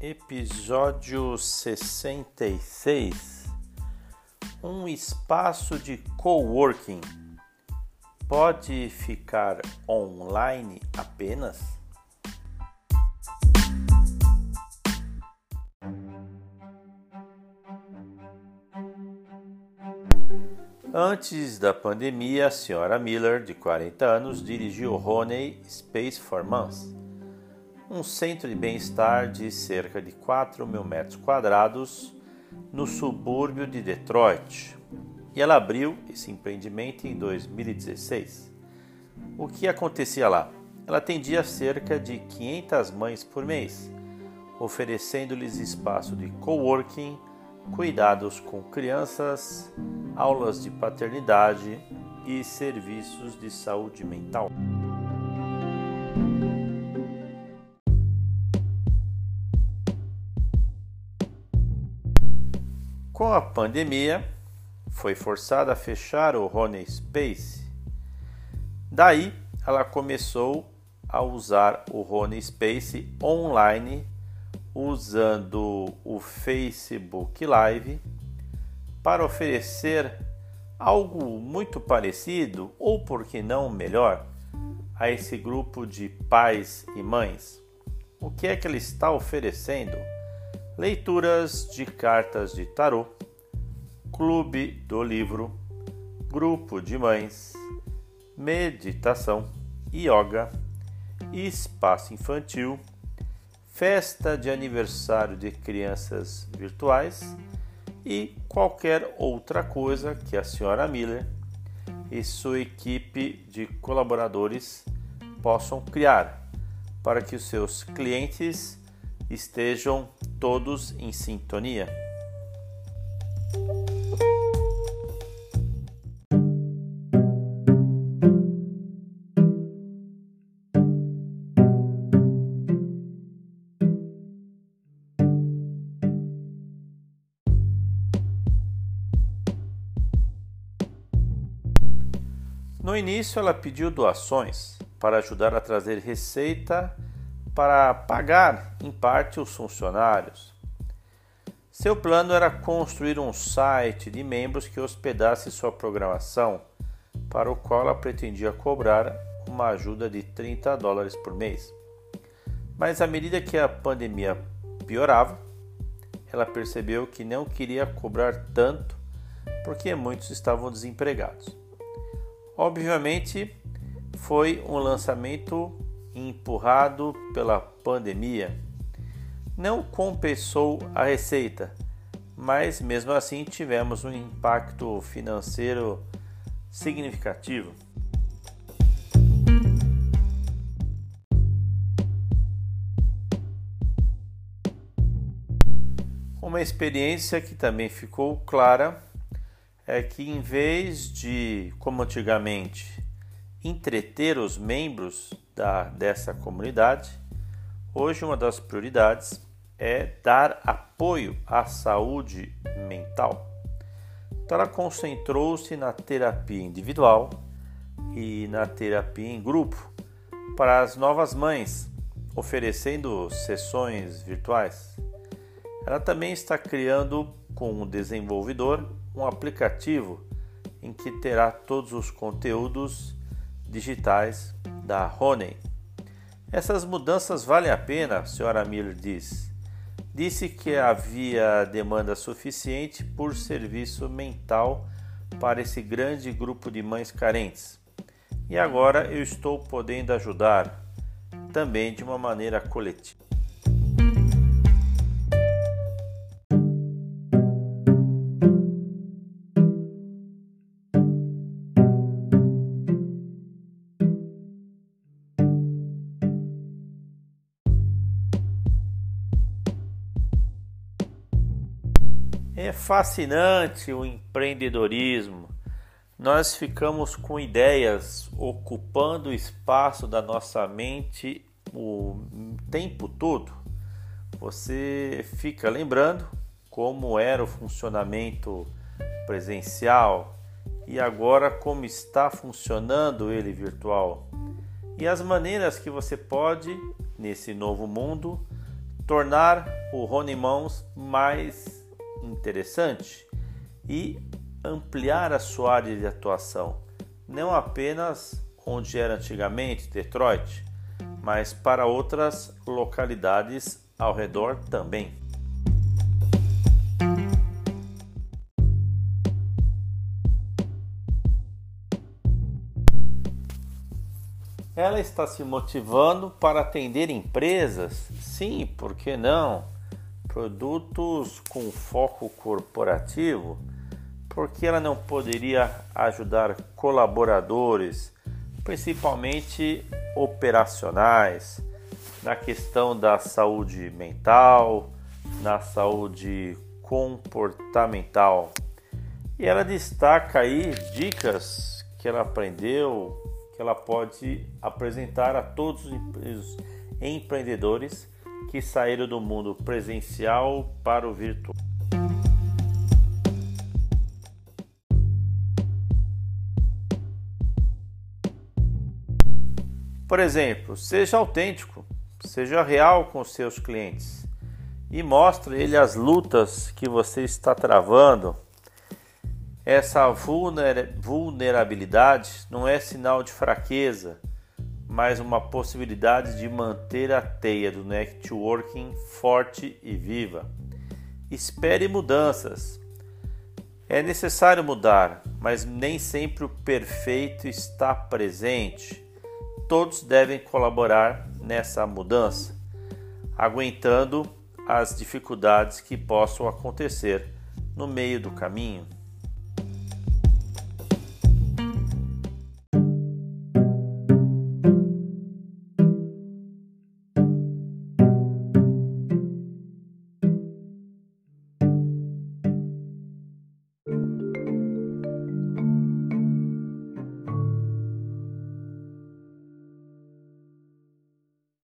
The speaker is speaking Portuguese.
Episódio 66 Um espaço de coworking. Pode ficar online apenas? Antes da pandemia, a senhora Miller, de 40 anos, dirigiu Honey Space for Months um centro de bem-estar de cerca de 4 mil metros quadrados no subúrbio de Detroit. E ela abriu esse empreendimento em 2016. O que acontecia lá? Ela atendia cerca de 500 mães por mês, oferecendo-lhes espaço de coworking, cuidados com crianças, aulas de paternidade e serviços de saúde mental. Com a pandemia, foi forçada a fechar o Honey Space. Daí, ela começou a usar o Honey Space online usando o Facebook Live para oferecer algo muito parecido ou por que não melhor a esse grupo de pais e mães. O que é que ele está oferecendo? Leituras de cartas de tarô, clube do livro, grupo de mães, meditação, yoga, espaço infantil, festa de aniversário de crianças virtuais e qualquer outra coisa que a senhora Miller e sua equipe de colaboradores possam criar para que os seus clientes estejam todos em sintonia. No início, ela pediu doações para ajudar a trazer receita para pagar em parte os funcionários. Seu plano era construir um site de membros que hospedasse sua programação, para o qual ela pretendia cobrar uma ajuda de 30 dólares por mês. Mas à medida que a pandemia piorava, ela percebeu que não queria cobrar tanto porque muitos estavam desempregados. Obviamente, foi um lançamento empurrado pela pandemia, não compensou a receita, mas mesmo assim tivemos um impacto financeiro significativo. Uma experiência que também ficou clara é que, em vez de, como antigamente, entreter os membros da, dessa comunidade, hoje uma das prioridades é dar apoio à saúde mental. Então ela concentrou-se na terapia individual e na terapia em grupo para as novas mães, oferecendo sessões virtuais. Ela também está criando com o desenvolvedor um aplicativo em que terá todos os conteúdos digitais da Honey. Essas mudanças valem a pena, a senhora Miller diz. Disse que havia demanda suficiente por serviço mental para esse grande grupo de mães carentes. E agora eu estou podendo ajudar, também de uma maneira coletiva. É fascinante o empreendedorismo. Nós ficamos com ideias ocupando o espaço da nossa mente o tempo todo. Você fica lembrando como era o funcionamento presencial e agora como está funcionando ele virtual. E as maneiras que você pode, nesse novo mundo, tornar o Rony Mãos mais interessante e ampliar a sua área de atuação, não apenas onde era antigamente Detroit, mas para outras localidades ao redor também. Ela está se motivando para atender empresas? Sim, por que não? Produtos com foco corporativo? Por que ela não poderia ajudar colaboradores, principalmente operacionais, na questão da saúde mental, na saúde comportamental? E ela destaca aí dicas que ela aprendeu que ela pode apresentar a todos os empreendedores que saíram do mundo presencial para o virtual. Por exemplo, seja autêntico, seja real com seus clientes e mostre ele as lutas que você está travando essa vulnerabilidade não é sinal de fraqueza, mas uma possibilidade de manter a teia do networking forte e viva. Espere mudanças. É necessário mudar, mas nem sempre o perfeito está presente. Todos devem colaborar nessa mudança, aguentando as dificuldades que possam acontecer no meio do caminho.